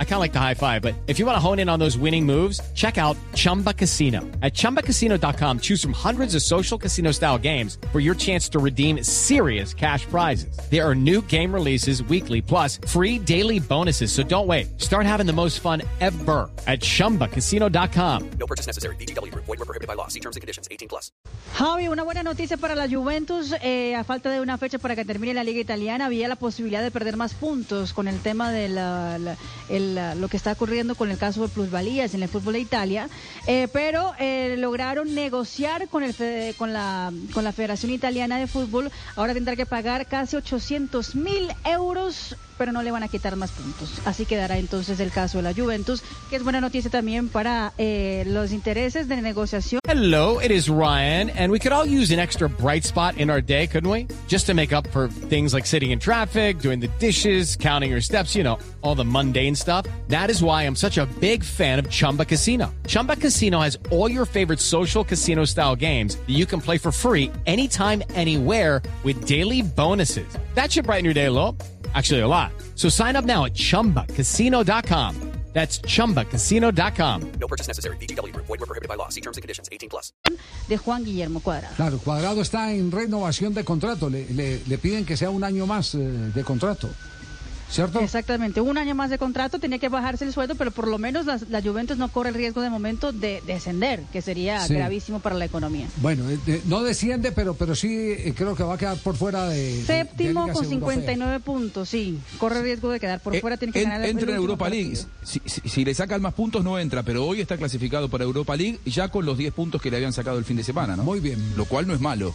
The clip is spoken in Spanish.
I kind of like the high five, but if you want to hone in on those winning moves, check out Chumba Casino. At ChumbaCasino.com, choose from hundreds of social casino style games for your chance to redeem serious cash prizes. There are new game releases weekly, plus free daily bonuses. So don't wait. Start having the most fun ever at ChumbaCasino.com. No purchase necessary. BGW. Void were prohibited by law. See terms and conditions. 18 plus. Javi, una buena noticia para la Juventus. Eh, a falta de una fecha para que termine la Liga Italiana, había la posibilidad de perder más puntos con el tema de la- la- lo que está ocurriendo con el caso de plusvalías en el fútbol de Italia. Eh, pero eh, lograron negociar con, el, con, la, con la Federación Italiana de Fútbol. Ahora tendrá que pagar casi 800 mil euros pero no le van a quitar más puntos. Así quedará entonces el caso de la Juventus, que es buena noticia también para eh, los intereses de negociación. Hello, it is Ryan, and we could all use an extra bright spot in our day, couldn't we? Just to make up for things like sitting in traffic, doing the dishes, counting your steps, you know, all the mundane stuff. That is why I'm such a big fan of Chumba Casino. Chumba Casino has all your favorite social casino style games that you can play for free anytime, anywhere with daily bonuses. That should brighten your day a. Actually, a lot. So sign up now at chumbacasino.com. That's chumbacasino.com. No purchase necessary. BGW. Void were prohibited by law. See terms and conditions. 18 plus. de Juan Guillermo Cuadrado. Claro, Cuadrado está en renovación de contrato. Le, le- le piden que sea un año más eh, de contrato. ¿Cierto? Exactamente, un año más de contrato, tenía que bajarse el sueldo, pero por lo menos la, la Juventus no corre el riesgo de momento de descender, que sería Sí. gravísimo para la economía. Bueno, eh, de- no desciende, pero, pero sí eh, creo que va a quedar por fuera de. de- de Séptimo ligas con europeas. 59 puntos, sí, corre riesgo de quedar por Eh, fuera, tiene que en- ganar el entra en el Europa League. Si, si- si le sacan más puntos no entra, pero hoy está clasificado para Europa League ya con los 10 puntos que le habían sacado el fin de semana, ¿no? Muy bien. Lo cual no es malo.